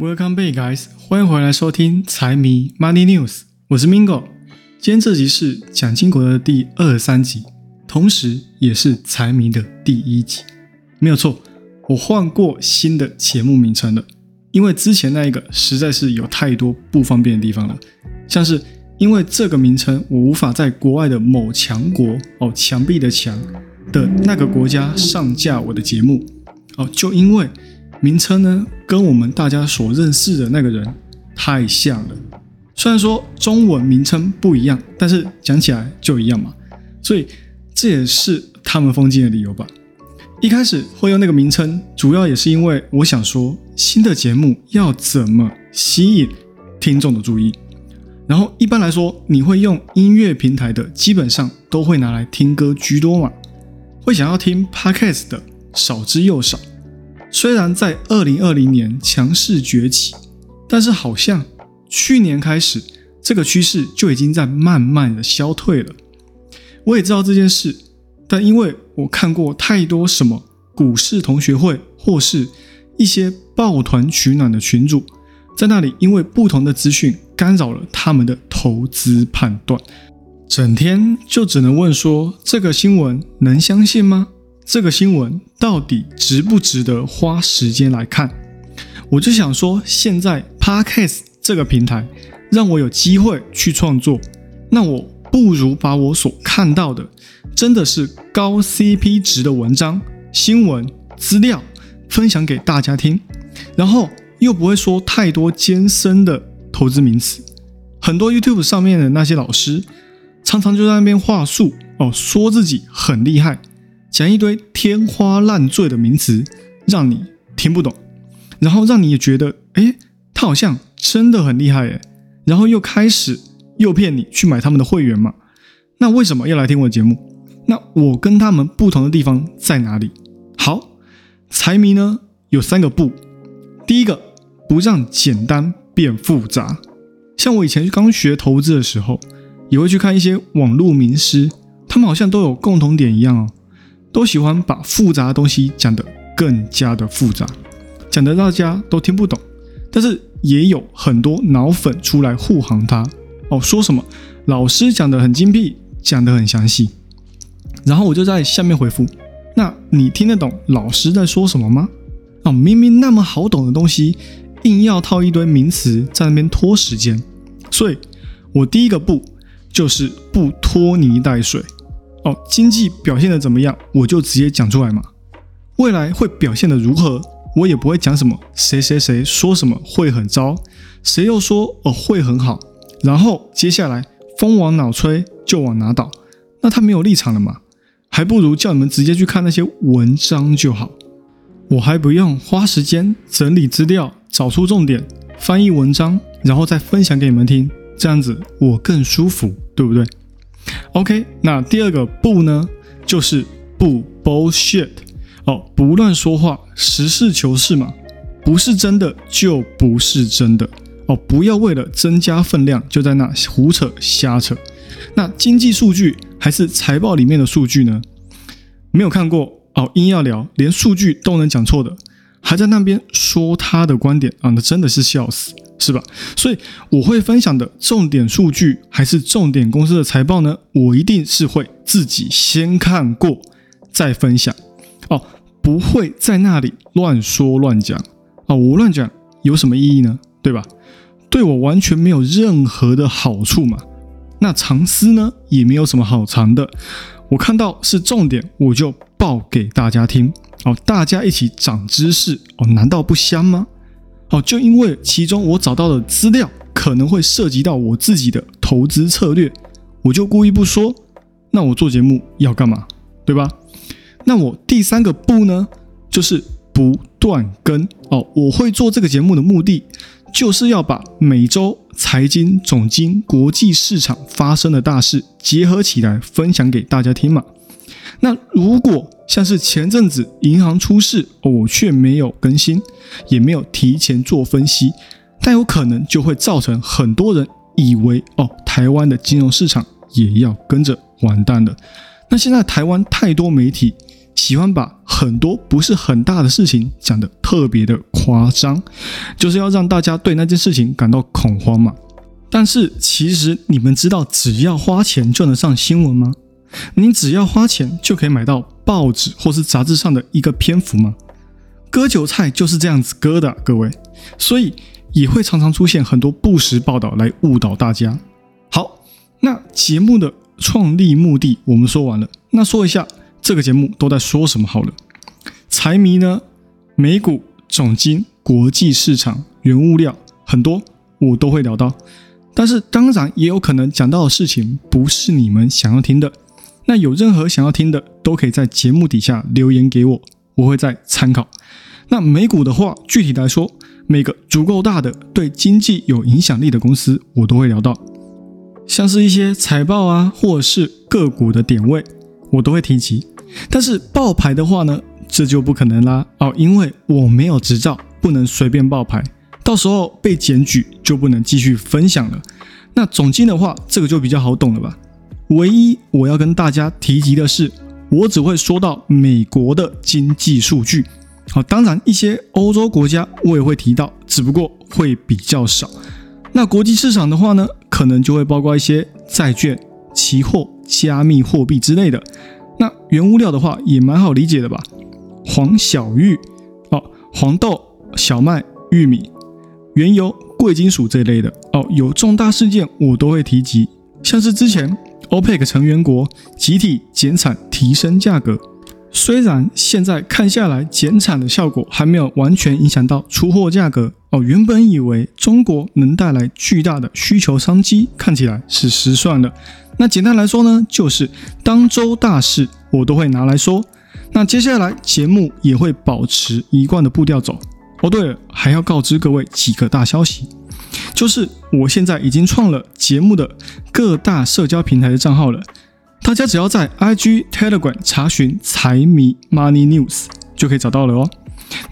Welcome back, guys！欢迎回来收听财迷 Money News，我是 Mingo。今天这集是蒋经国的第二三集，同时也是财迷的第一集。没有错，我换过新的节目名称了，因为之前那一个实在是有太多不方便的地方了，像是因为这个名称，我无法在国外的某强国哦，墙壁的墙的那个国家上架我的节目哦，就因为。名称呢，跟我们大家所认识的那个人太像了。虽然说中文名称不一样，但是讲起来就一样嘛。所以这也是他们封禁的理由吧。一开始会用那个名称，主要也是因为我想说，新的节目要怎么吸引听众的注意。然后一般来说，你会用音乐平台的，基本上都会拿来听歌居多嘛。会想要听 podcast 的少之又少。虽然在二零二零年强势崛起，但是好像去年开始，这个趋势就已经在慢慢的消退了。我也知道这件事，但因为我看过太多什么股市同学会或是一些抱团取暖的群主，在那里因为不同的资讯干扰了他们的投资判断，整天就只能问说这个新闻能相信吗？这个新闻到底值不值得花时间来看？我就想说，现在 Podcast 这个平台让我有机会去创作，那我不如把我所看到的，真的是高 CP 值的文章、新闻资料分享给大家听，然后又不会说太多艰深的投资名词。很多 YouTube 上面的那些老师，常常就在那边话术哦，说自己很厉害。讲一堆天花乱坠的名词，让你听不懂，然后让你也觉得，哎，他好像真的很厉害，哎，然后又开始诱骗你去买他们的会员嘛？那为什么要来听我的节目？那我跟他们不同的地方在哪里？好，财迷呢有三个不，第一个不让简单变复杂，像我以前刚学投资的时候，也会去看一些网络名师，他们好像都有共同点一样哦。都喜欢把复杂的东西讲得更加的复杂，讲得大家都听不懂。但是也有很多脑粉出来护航他哦，说什么老师讲得很精辟，讲得很详细。然后我就在下面回复：那你听得懂老师在说什么吗？哦，明明那么好懂的东西，硬要套一堆名词在那边拖时间。所以，我第一个不就是不拖泥带水。哦，经济表现的怎么样，我就直接讲出来嘛。未来会表现的如何，我也不会讲什么谁谁谁说什么会很糟，谁又说哦会很好，然后接下来风往哪吹就往哪倒，那他没有立场了嘛？还不如叫你们直接去看那些文章就好，我还不用花时间整理资料，找出重点，翻译文章，然后再分享给你们听，这样子我更舒服，对不对？OK，那第二个不呢，就是不 bullshit 哦，不乱说话，实事求是嘛，不是真的就不是真的哦，不要为了增加分量就在那胡扯瞎扯。那经济数据还是财报里面的数据呢？没有看过哦，硬要聊，连数据都能讲错的，还在那边说他的观点啊，那真的是笑死。是吧？所以我会分享的重点数据还是重点公司的财报呢？我一定是会自己先看过再分享哦，不会在那里乱说乱讲啊！我乱讲有什么意义呢？对吧？对我完全没有任何的好处嘛。那藏私呢，也没有什么好藏的。我看到是重点，我就报给大家听哦，大家一起长知识哦，难道不香吗？哦，就因为其中我找到的资料可能会涉及到我自己的投资策略，我就故意不说。那我做节目要干嘛？对吧？那我第三个不呢，就是不断更哦。我会做这个节目的目的，就是要把每周财经、总经、国际市场发生的大事结合起来分享给大家听嘛。那如果像是前阵子银行出事，我却没有更新，也没有提前做分析，但有可能就会造成很多人以为哦，台湾的金融市场也要跟着完蛋了。那现在台湾太多媒体喜欢把很多不是很大的事情讲得特别的夸张，就是要让大家对那件事情感到恐慌嘛。但是其实你们知道，只要花钱就能上新闻吗？你只要花钱就可以买到报纸或是杂志上的一个篇幅吗？割韭菜就是这样子割的，各位。所以也会常常出现很多不实报道来误导大家。好，那节目的创立目的我们说完了，那说一下这个节目都在说什么好了。财迷呢，美股、总金、国际市场、原物料很多我都会聊到，但是当然也有可能讲到的事情不是你们想要听的。那有任何想要听的，都可以在节目底下留言给我，我会再参考。那美股的话，具体来说，每个足够大的、对经济有影响力的公司，我都会聊到，像是一些财报啊，或者是个股的点位，我都会提及。但是爆牌的话呢，这就不可能啦哦，因为我没有执照，不能随便爆牌，到时候被检举就不能继续分享了。那总金的话，这个就比较好懂了吧？唯一我要跟大家提及的是，我只会说到美国的经济数据。好，当然一些欧洲国家我也会提到，只不过会比较少。那国际市场的话呢，可能就会包括一些债券、期货、加密货币之类的。那原物料的话也蛮好理解的吧？黄小玉、哦，黄豆、小麦、玉米、原油、贵金属这类的哦，有重大事件我都会提及，像是之前。OPEC 成员国集体减产，提升价格。虽然现在看下来，减产的效果还没有完全影响到出货价格哦。原本以为中国能带来巨大的需求商机，看起来是失算了。那简单来说呢，就是当周大事我都会拿来说。那接下来节目也会保持一贯的步调走。哦，对了，还要告知各位几个大消息。就是我现在已经创了节目的各大社交平台的账号了，大家只要在 IG、Telegram 查询“财迷 Money News” 就可以找到了哦。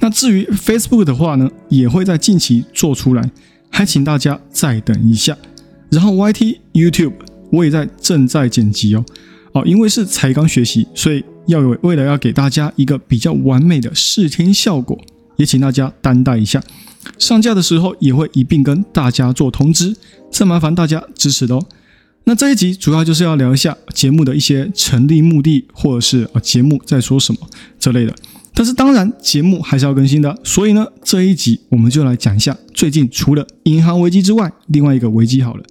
那至于 Facebook 的话呢，也会在近期做出来，还请大家再等一下。然后 YT、YouTube 我也在正在剪辑哦。哦，因为是才刚学习，所以要有为了要给大家一个比较完美的视听效果，也请大家担待一下。上架的时候也会一并跟大家做通知，再麻烦大家支持的哦。那这一集主要就是要聊一下节目的一些成立目的，或者是啊节目在说什么这类的。但是当然节目还是要更新的，所以呢这一集我们就来讲一下最近除了银行危机之外，另外一个危机好了。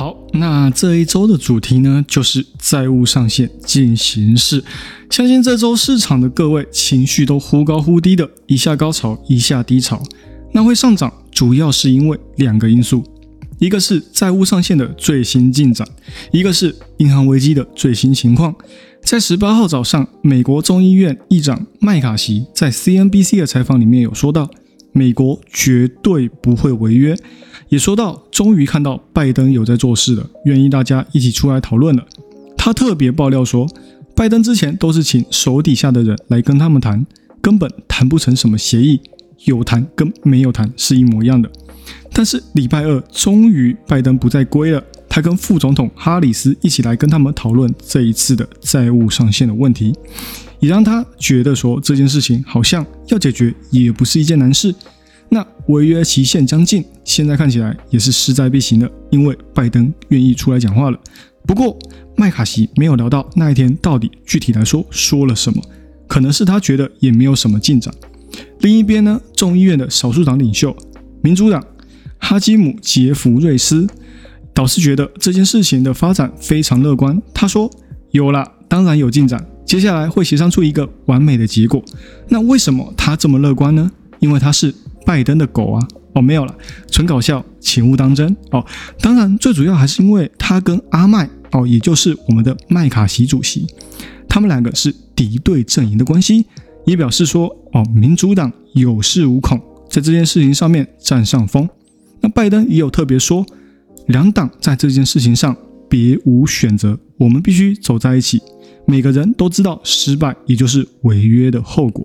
好，那这一周的主题呢，就是债务上限进行式。相信这周市场的各位情绪都忽高忽低的，一下高潮，一下低潮。那会上涨，主要是因为两个因素，一个是债务上限的最新进展，一个是银行危机的最新情况。在十八号早上，美国众议院议长麦卡锡在 CNBC 的采访里面有说到，美国绝对不会违约。也说到，终于看到拜登有在做事了，愿意大家一起出来讨论了。他特别爆料说，拜登之前都是请手底下的人来跟他们谈，根本谈不成什么协议，有谈跟没有谈是一模一样的。但是礼拜二，终于拜登不再归了，他跟副总统哈里斯一起来跟他们讨论这一次的债务上限的问题，也让他觉得说这件事情好像要解决也不是一件难事。那违约期限将近，现在看起来也是势在必行的，因为拜登愿意出来讲话了。不过麦卡锡没有聊到那一天到底具体来说说了什么，可能是他觉得也没有什么进展。另一边呢，众议院的少数党领袖民主党哈基姆杰弗瑞斯老是觉得这件事情的发展非常乐观。他说：“有了，当然有进展，接下来会协商出一个完美的结果。”那为什么他这么乐观呢？因为他是。拜登的狗啊，哦没有了，纯搞笑，请勿当真哦。当然，最主要还是因为他跟阿麦哦，也就是我们的麦卡锡主席，他们两个是敌对阵营的关系，也表示说哦，民主党有恃无恐，在这件事情上面占上风。那拜登也有特别说，两党在这件事情上别无选择，我们必须走在一起。每个人都知道失败也就是违约的后果。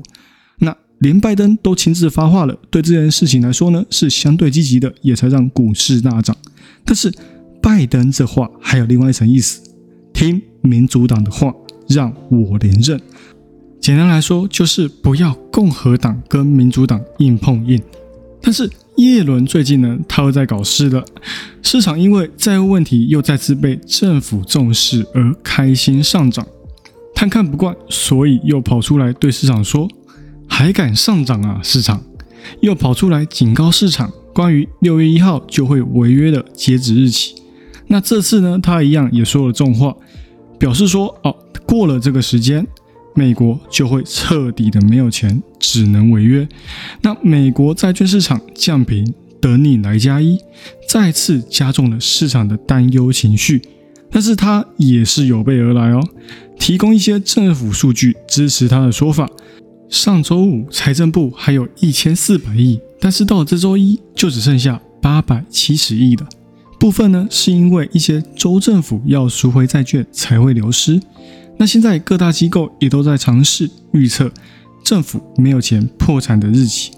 那连拜登都亲自发话了，对这件事情来说呢，是相对积极的，也才让股市大涨。但是拜登这话还有另外一层意思，听民主党的话，让我连任。简单来说，就是不要共和党跟民主党硬碰硬。但是耶伦最近呢，他又在搞事了。市场因为债务问题又再次被政府重视而开心上涨，他看不惯，所以又跑出来对市场说：“还敢上涨啊！”市场又跑出来警告市场，关于六月一号就会违约的截止日期。那这次呢，他一样也说了重话，表示说：“哦，过了这个时间。”美国就会彻底的没有钱，只能违约。那美国债券市场降平，等你来加一，再次加重了市场的担忧情绪。但是它也是有备而来哦，提供一些政府数据支持他的说法。上周五财政部还有一千四百亿，但是到了这周一就只剩下八百七十亿了。部分呢是因为一些州政府要赎回债券才会流失。那现在各大机构也都在尝试预测政府没有钱破产的日期。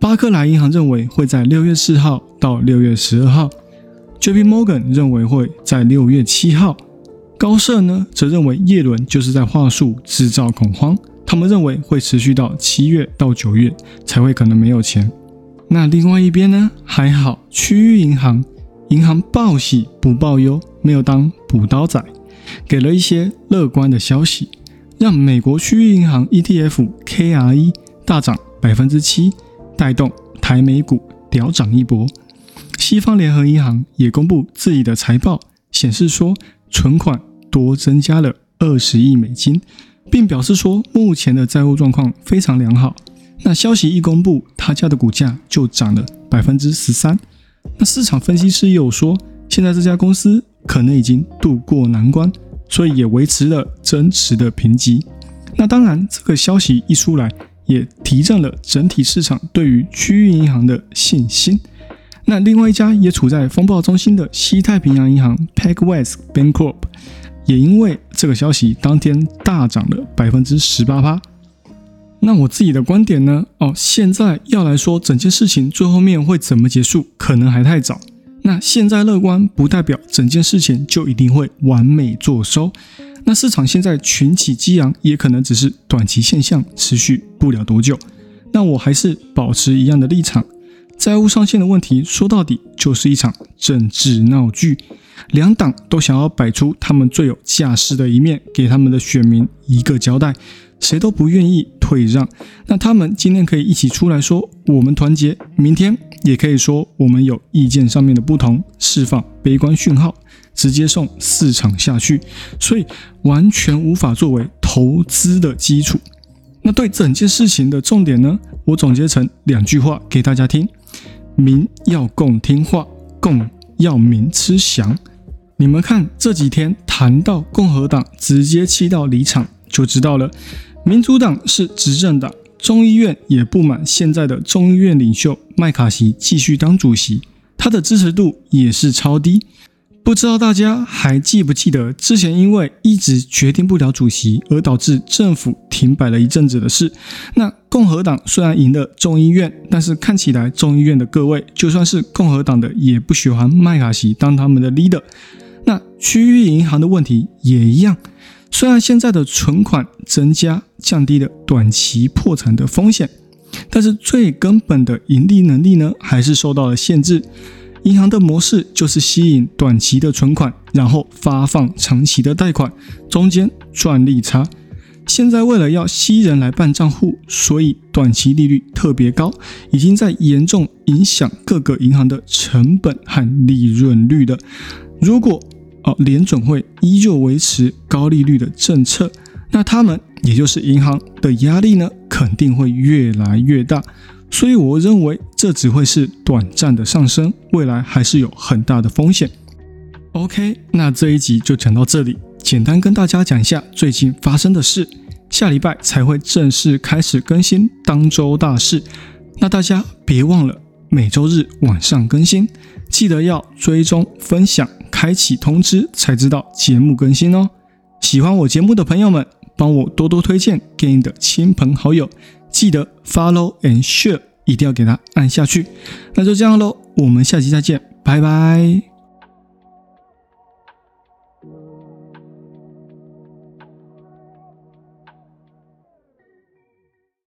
巴克莱银行认为会在六月四号到六月十二号，J.P. Morgan 认为会在六月七号，高盛呢则认为叶伦就是在话术制造恐慌，他们认为会持续到七月到九月才会可能没有钱。那另外一边呢还好，区域银行银行报喜不报忧，没有当补刀仔。给了一些乐观的消息，让美国区域银行 ETF KRE 大涨百分之七，带动台美股屌涨一波。西方联合银行也公布自己的财报，显示说存款多增加了二十亿美金，并表示说目前的债务状况非常良好。那消息一公布，他家的股价就涨了百分之十三。那市场分析师也有说，现在这家公司。可能已经渡过难关，所以也维持了增持的评级。那当然，这个消息一出来，也提振了整体市场对于区域银行的信心。那另外一家也处在风暴中心的西太平洋银行 PacWest Bancorp，也因为这个消息，当天大涨了百分之十八趴。那我自己的观点呢？哦，现在要来说整件事情最后面会怎么结束，可能还太早。那现在乐观不代表整件事情就一定会完美做收。那市场现在群起激昂，也可能只是短期现象，持续不了多久。那我还是保持一样的立场。债务上限的问题，说到底就是一场政治闹剧。两党都想要摆出他们最有架势的一面，给他们的选民一个交代。谁都不愿意退让，那他们今天可以一起出来说我们团结，明天也可以说我们有意见上面的不同，释放悲观讯号，直接送市场下去，所以完全无法作为投资的基础。那对整件事情的重点呢，我总结成两句话给大家听：民要共听话，共要民吃翔。你们看这几天谈到共和党直接气到离场，就知道了。民主党是执政党，众议院也不满现在的众议院领袖麦卡锡继续当主席，他的支持度也是超低。不知道大家还记不记得之前因为一直决定不了主席而导致政府停摆了一阵子的事？那共和党虽然赢了众议院，但是看起来众议院的各位就算是共和党的也不喜欢麦卡锡当他们的 leader。那区域银行的问题也一样。虽然现在的存款增加降低了短期破产的风险，但是最根本的盈利能力呢，还是受到了限制。银行的模式就是吸引短期的存款，然后发放长期的贷款，中间赚利差。现在为了要吸人来办账户，所以短期利率特别高，已经在严重影响各个银行的成本和利润率的。如果哦联准会依旧维持高利率的政策，那他们也就是银行的压力呢，肯定会越来越大。所以我认为这只会是短暂的上升，未来还是有很大的风险。OK，那这一集就讲到这里，简单跟大家讲一下最近发生的事。下礼拜才会正式开始更新当周大事，那大家别忘了每周日晚上更新，记得要追踪分享。开启通知才知道节目更新哦！喜欢我节目的朋友们，帮我多多推荐给你的亲朋好友，记得 follow and share，一定要给他按下去。那就这样喽，我们下期再见，拜拜。